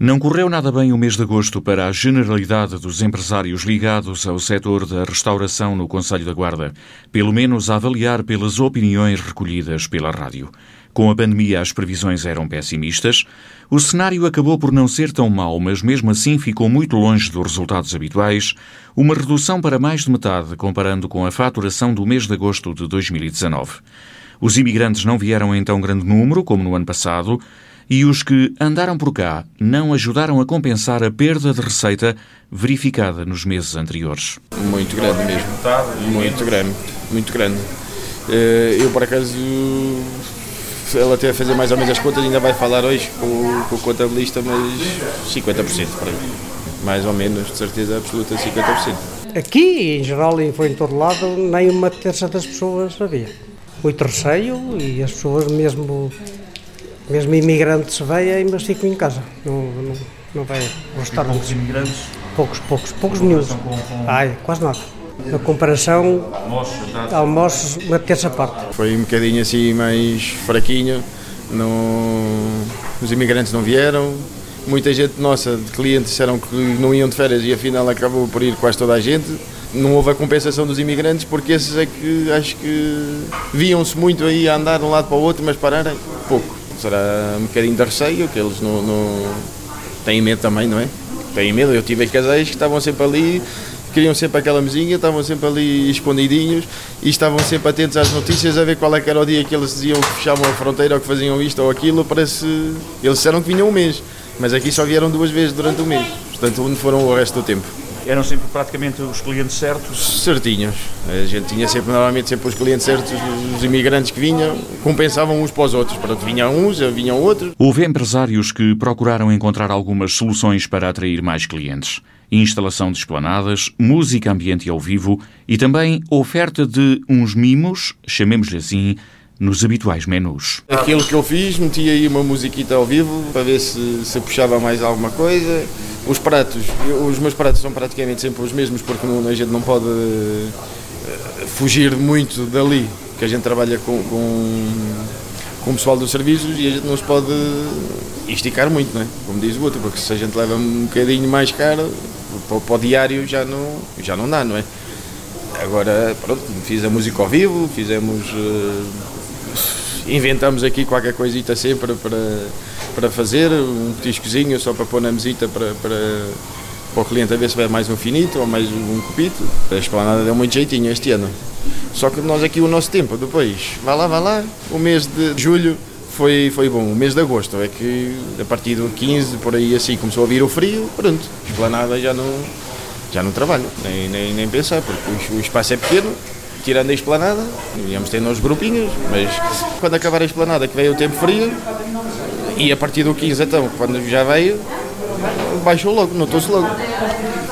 Não correu nada bem o mês de agosto para a generalidade dos empresários ligados ao setor da restauração no Conselho da Guarda, pelo menos a avaliar pelas opiniões recolhidas pela rádio. Com a pandemia, as previsões eram pessimistas. O cenário acabou por não ser tão mau, mas mesmo assim ficou muito longe dos resultados habituais. Uma redução para mais de metade, comparando com a faturação do mês de agosto de 2019. Os imigrantes não vieram em tão grande número como no ano passado e os que andaram por cá não ajudaram a compensar a perda de receita verificada nos meses anteriores. Muito grande mesmo. Muito grande. Muito grande. Eh, eu, por acaso, ela até a fazer mais ou menos as contas, ainda vai falar hoje com, com o contabilista, mas 50% para mim. Mais ou menos, de certeza absoluta, 50%. Aqui, em geral, e foi em todo lado, nem uma terça das pessoas havia. Muito receio e as pessoas, mesmo, mesmo imigrantes, vêm, mas ficam em casa. Não, não, não vai aos. Poucos imigrantes? Poucos, poucos, poucos nenhum. Ai, quase nada. Na comparação, almoços, uma terça parte. Foi um bocadinho assim mais fraquinho, não, os imigrantes não vieram, muita gente nossa, de clientes, disseram que não iam de férias e afinal acabou por ir quase toda a gente. Não houve a compensação dos imigrantes porque esses é que acho que viam-se muito aí a andar de um lado para o outro, mas pararem pouco. Será um bocadinho de receio, que eles não, não têm medo também, não é? Têm medo. Eu tive casais que estavam sempre ali queriam sempre aquela mesinha, estavam sempre ali escondidinhos e estavam sempre atentos às notícias a ver qual é era o dia que eles diziam que fechavam a fronteira ou que faziam isto ou aquilo. Parece. Eles disseram que vinham um mês, mas aqui só vieram duas vezes durante o mês, portanto, onde foram o resto do tempo. Eram sempre praticamente os clientes certos? Certinhos. A gente tinha sempre, normalmente, sempre os clientes certos, os imigrantes que vinham, compensavam uns para os outros. Pronto, vinham uns, vinham outros. Houve empresários que procuraram encontrar algumas soluções para atrair mais clientes instalação de esplanadas, música ambiente ao vivo e também oferta de uns mimos, chamemos-lhe assim, nos habituais menus. Aquilo que eu fiz, meti aí uma musiquita ao vivo para ver se, se puxava mais alguma coisa. Os pratos, os meus pratos são praticamente sempre os mesmos porque não, a gente não pode uh, fugir muito dali, que a gente trabalha com, com, com o pessoal dos serviços e a gente não se pode esticar muito, não é? como diz o outro, porque se a gente leva um bocadinho mais caro, para, para o diário já não, já não dá, não é? Agora, pronto, fiz a música ao vivo, fizemos. Inventamos aqui qualquer coisita sempre para, para fazer, um petiscozinho só para pôr na mesita para, para, para o cliente a ver se vai mais um finito ou mais um copito. A esplanada deu muito jeitinho este ano. Só que nós aqui o nosso tempo depois, vai lá, vai lá, o mês de julho foi, foi bom. O mês de agosto é que a partir do 15, por aí assim, começou a vir o frio, pronto, esplanada já não, já não trabalho, nem, nem, nem pensar, porque o espaço é pequeno, tirando a esplanada, íamos ter nos grupinhos, mas quando acabar a esplanada, que veio o tempo frio, e a partir do 15 então, quando já veio, baixou logo, notou-se logo.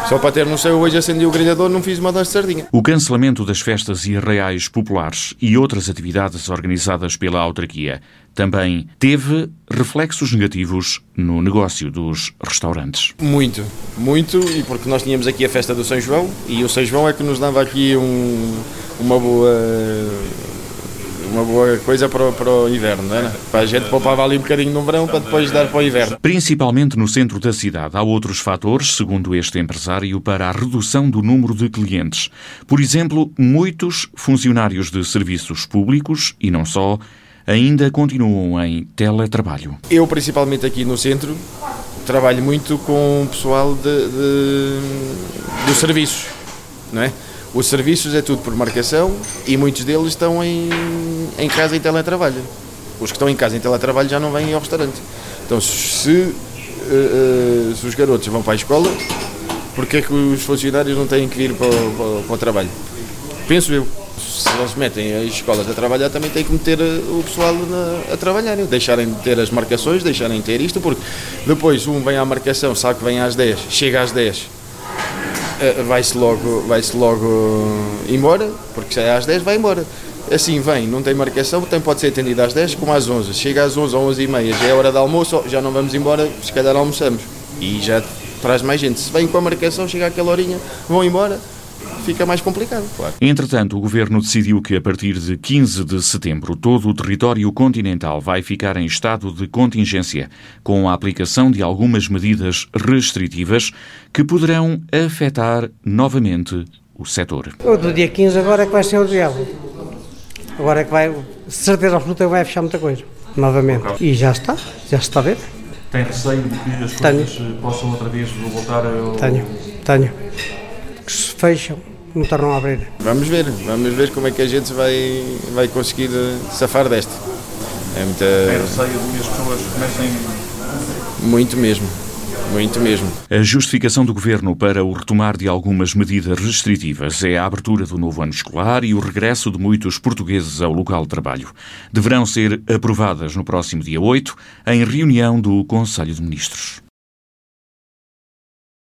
Só para ter no céu, hoje acendi o grelhador, não fiz uma dose de sardinha. O cancelamento das festas e arraiais populares e outras atividades organizadas pela autarquia também teve reflexos negativos no negócio dos restaurantes. Muito, muito, e porque nós tínhamos aqui a festa do São João e o São João é que nos dava aqui um, uma boa uma boa coisa para o, para o inverno, não é? Para a gente poupava ali um bocadinho no verão para depois dar para o inverno. Principalmente no centro da cidade, há outros fatores, segundo este empresário, para a redução do número de clientes. Por exemplo, muitos funcionários de serviços públicos, e não só, ainda continuam em teletrabalho. Eu, principalmente aqui no centro, trabalho muito com o pessoal de, de, dos serviços, não é? Os serviços é tudo por marcação e muitos deles estão em, em casa em teletrabalho. Os que estão em casa em teletrabalho já não vêm ao restaurante. Então, se, uh, uh, se os garotos vão para a escola, porque é que os funcionários não têm que vir para, para, para o trabalho? Penso eu. Se eles metem as escolas a trabalhar, também têm que meter eh, o pessoal na, a trabalhar. Deixarem de ter as marcações, deixarem de ter isto, porque depois um vem à marcação, sabe que vem às 10, chega às 10, eh, vai-se logo, vai logo embora, porque se é às 10 vai embora. Assim vem, não tem marcação, tem, pode ser atendido às 10 como às 11. Chega às 11 ou 11 e meia, já é hora de almoço, já não vamos embora, se calhar almoçamos. E já traz mais gente. Se vem com a marcação, chega àquela horinha, vão embora fica mais complicado, claro. Entretanto, o Governo decidiu que a partir de 15 de setembro todo o território continental vai ficar em estado de contingência, com a aplicação de algumas medidas restritivas que poderão afetar novamente o setor. O do dia 15 agora é que vai ser o diálogo. Agora é que vai, certeza absoluta vai fechar muita coisa, novamente. E já está, já se está a ver. Tem receio de que as Tenho. coisas eh, possam outra vez voltar a... Tenho, tenho. Que se fecham, não tornam a abrir. Vamos ver, vamos ver como é que a gente vai, vai conseguir safar desta. É muita. receio de que as pessoas comecem Muito mesmo. Muito mesmo. A justificação do governo para o retomar de algumas medidas restritivas é a abertura do novo ano escolar e o regresso de muitos portugueses ao local de trabalho. Deverão ser aprovadas no próximo dia 8, em reunião do Conselho de Ministros.